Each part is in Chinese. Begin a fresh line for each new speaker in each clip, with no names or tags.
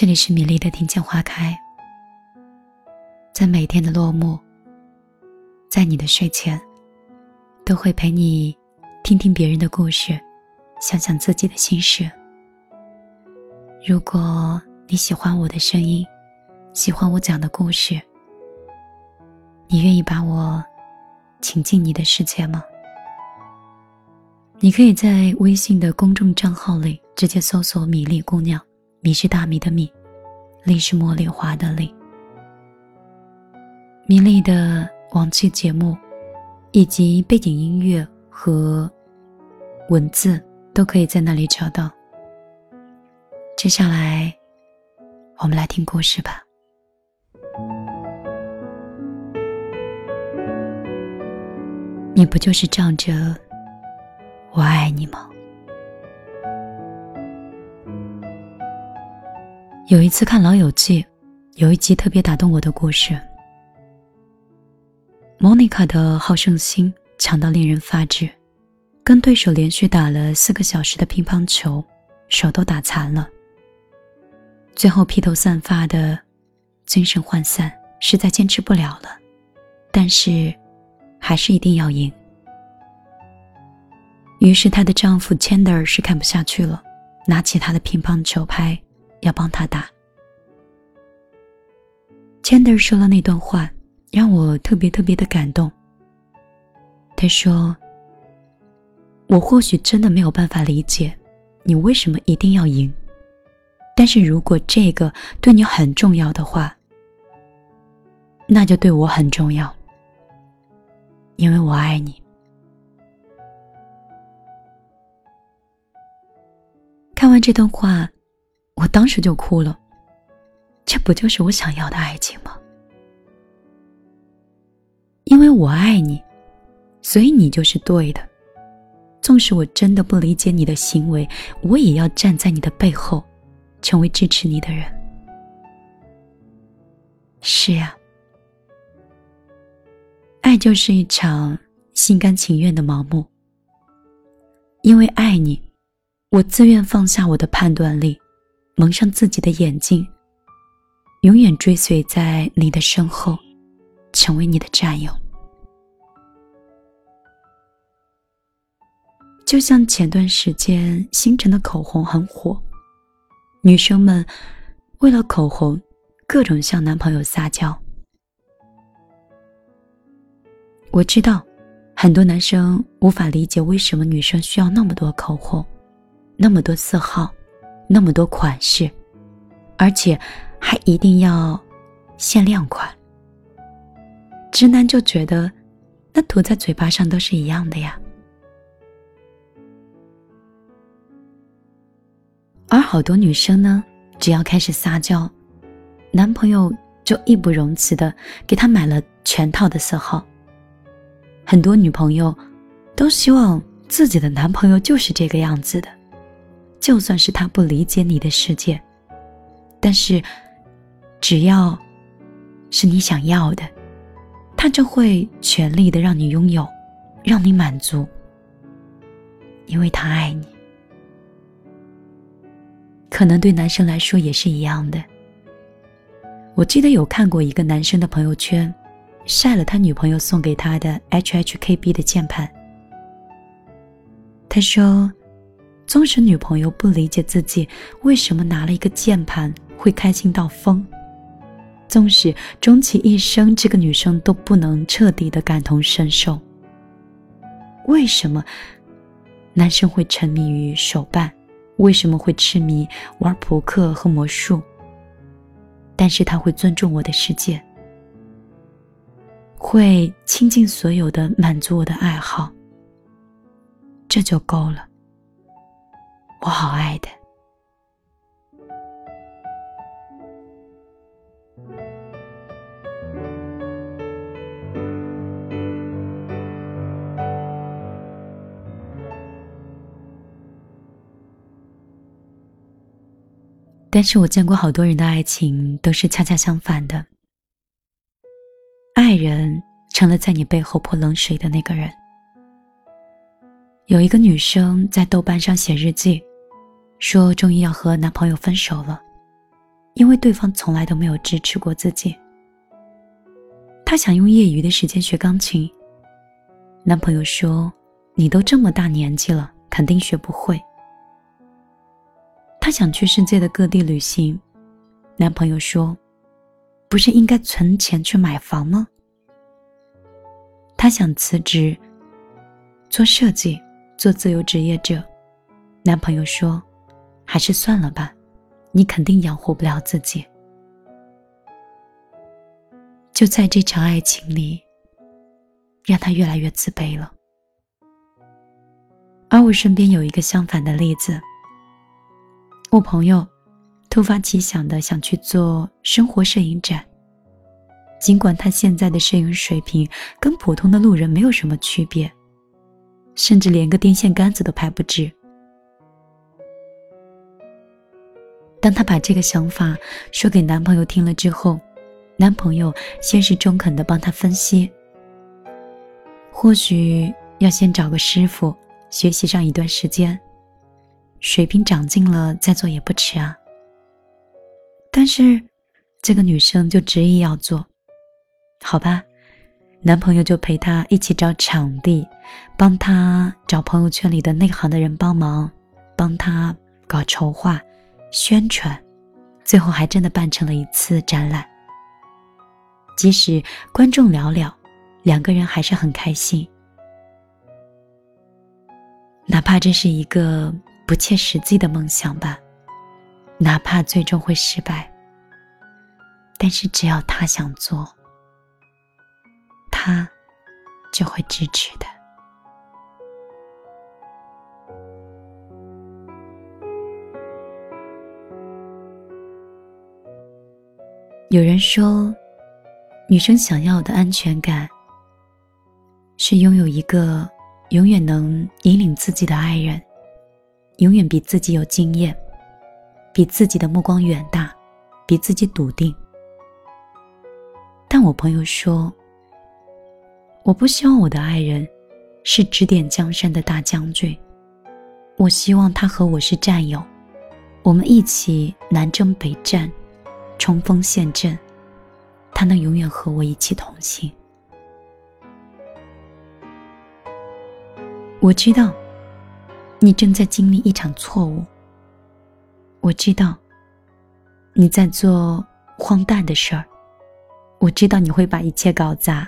这里是米粒的听见花开，在每天的落幕，在你的睡前，都会陪你听听别人的故事，想想自己的心事。如果你喜欢我的声音，喜欢我讲的故事，你愿意把我请进你的世界吗？你可以在微信的公众账号里直接搜索“米粒姑娘”。米是大米的米，粒是茉莉花的粒。米粒的往期节目，以及背景音乐和文字都可以在那里找到。接下来，我们来听故事吧。你不就是仗着我爱你吗？有一次看《老友记》，有一集特别打动我的故事。莫妮卡的好胜心强到令人发指，跟对手连续打了四个小时的乒乓球，手都打残了。最后披头散发的，精神涣散，实在坚持不了了，但是还是一定要赢。于是她的丈夫 Chander 是看不下去了，拿起他的乒乓球拍。要帮他打。Chandler 说了那段话，让我特别特别的感动。他说：“我或许真的没有办法理解你为什么一定要赢，但是如果这个对你很重要的话，那就对我很重要，因为我爱你。”看完这段话。当时就哭了，这不就是我想要的爱情吗？因为我爱你，所以你就是对的。纵使我真的不理解你的行为，我也要站在你的背后，成为支持你的人。是呀，爱就是一场心甘情愿的盲目。因为爱你，我自愿放下我的判断力。蒙上自己的眼睛，永远追随在你的身后，成为你的战友。就像前段时间星辰的口红很火，女生们为了口红，各种向男朋友撒娇。我知道，很多男生无法理解为什么女生需要那么多口红，那么多色号。那么多款式，而且还一定要限量款。直男就觉得，那涂在嘴巴上都是一样的呀。而好多女生呢，只要开始撒娇，男朋友就义不容辞的给她买了全套的色号。很多女朋友都希望自己的男朋友就是这个样子的。就算是他不理解你的世界，但是只要是你想要的，他就会全力的让你拥有，让你满足，因为他爱你。可能对男生来说也是一样的。我记得有看过一个男生的朋友圈，晒了他女朋友送给他的 HHKB 的键盘，他说。纵使女朋友不理解自己为什么拿了一个键盘会开心到疯，纵使终其一生这个女生都不能彻底的感同身受，为什么男生会沉迷于手办，为什么会痴迷玩扑克和魔术？但是他会尊重我的世界，会倾尽所有的满足我的爱好，这就够了。我好爱的，但是我见过好多人的爱情都是恰恰相反的，爱人成了在你背后泼冷水的那个人。有一个女生在豆瓣上写日记。说终于要和男朋友分手了，因为对方从来都没有支持过自己。她想用业余的时间学钢琴，男朋友说：“你都这么大年纪了，肯定学不会。”她想去世界的各地旅行，男朋友说：“不是应该存钱去买房吗？”她想辞职，做设计，做自由职业者，男朋友说：“还是算了吧，你肯定养活不了自己。”就在这场爱情里，让他越来越自卑了。而我身边有一个相反的例子。我朋友突发奇想的想去做生活摄影展，尽管他现在的摄影水平跟普通的路人没有什么区别，甚至连个电线杆子都拍不直。当她把这个想法说给男朋友听了之后，男朋友先是中肯的帮她分析，或许要先找个师傅学习上一段时间。水平长进了再做也不迟啊。但是，这个女生就执意要做，好吧，男朋友就陪她一起找场地，帮她找朋友圈里的内行的人帮忙，帮她搞筹划、宣传，最后还真的办成了一次展览。即使观众寥寥，两个人还是很开心，哪怕这是一个。不切实际的梦想吧，哪怕最终会失败，但是只要他想做，他就会支持的。有人说，女生想要的安全感，是拥有一个永远能引领自己的爱人。永远比自己有经验，比自己的目光远大，比自己笃定。但我朋友说，我不希望我的爱人是指点江山的大将军，我希望他和我是战友，我们一起南征北战，冲锋陷阵，他能永远和我一起同行。我知道。你正在经历一场错误。我知道，你在做荒诞的事儿。我知道你会把一切搞砸，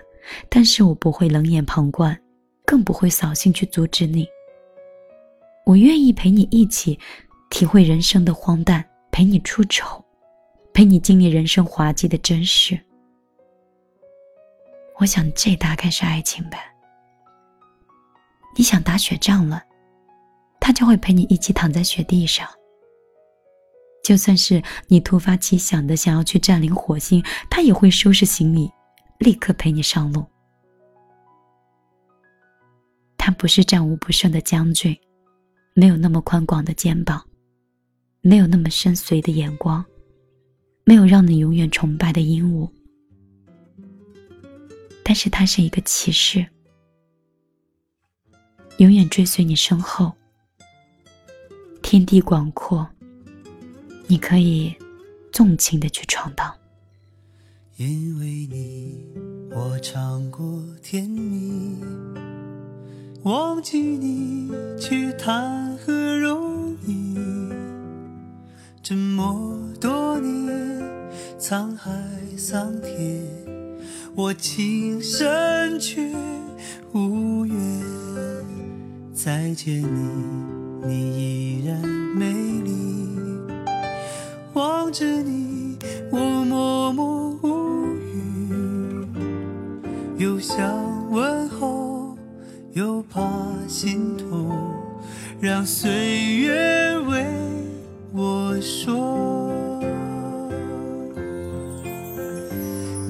但是我不会冷眼旁观，更不会扫兴去阻止你。我愿意陪你一起体会人生的荒诞，陪你出丑，陪你经历人生滑稽的真实。我想，这大概是爱情吧。你想打雪仗了？他就会陪你一起躺在雪地上。就算是你突发奇想的想要去占领火星，他也会收拾行李，立刻陪你上路。他不是战无不胜的将军，没有那么宽广的肩膀，没有那么深邃的眼光，没有让你永远崇拜的鹦鹉。但是它是一个骑士，永远追随你身后。天地广阔，你可以纵情的去闯荡。
因为你，我尝过甜蜜；忘记你，却谈何容易？这么多年，沧海桑田，我情深却无缘再见你。你依然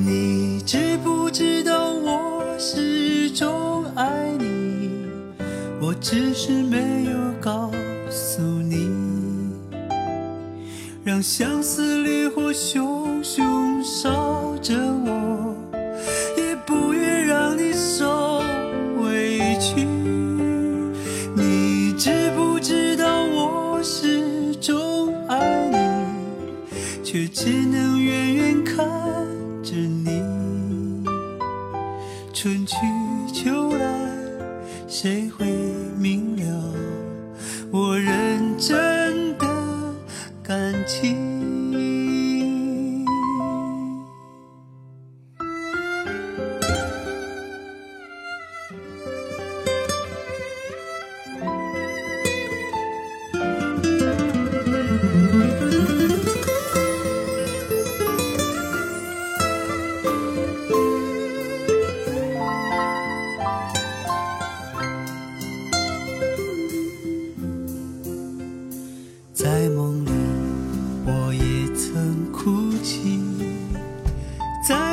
你知不知道我始终爱你？我只是没有。告诉你，让相思烈火熊熊烧着我，也不愿让你受委屈。你知不知道我始终爱你，却只能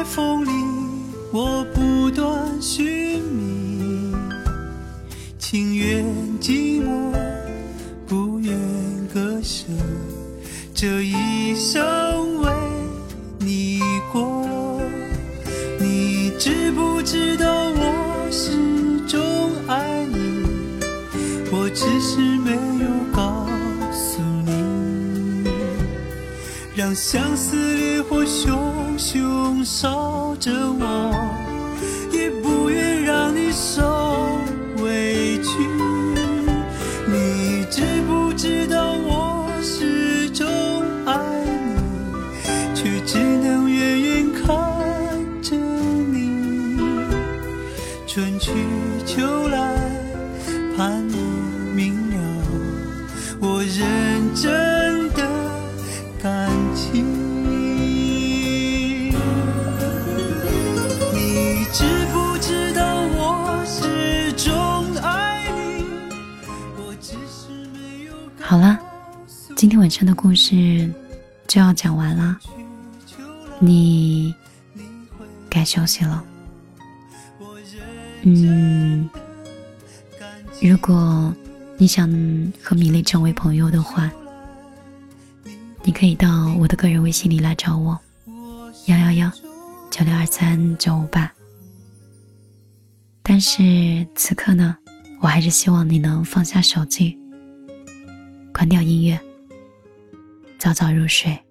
风里，我不断寻觅。情愿寂寞，不愿割舍，这一生为你过。你知不知道我始终爱你？我只是没有告让相思烈火熊熊烧着我，也不愿让你受
好了，今天晚上的故事就要讲完了，你该休息了。嗯，如果你想和米粒成为朋友的话，你可以到我的个人微信里来找我，幺幺幺九六二三九五八。但是此刻呢，我还是希望你能放下手机，关掉音乐，早早入睡。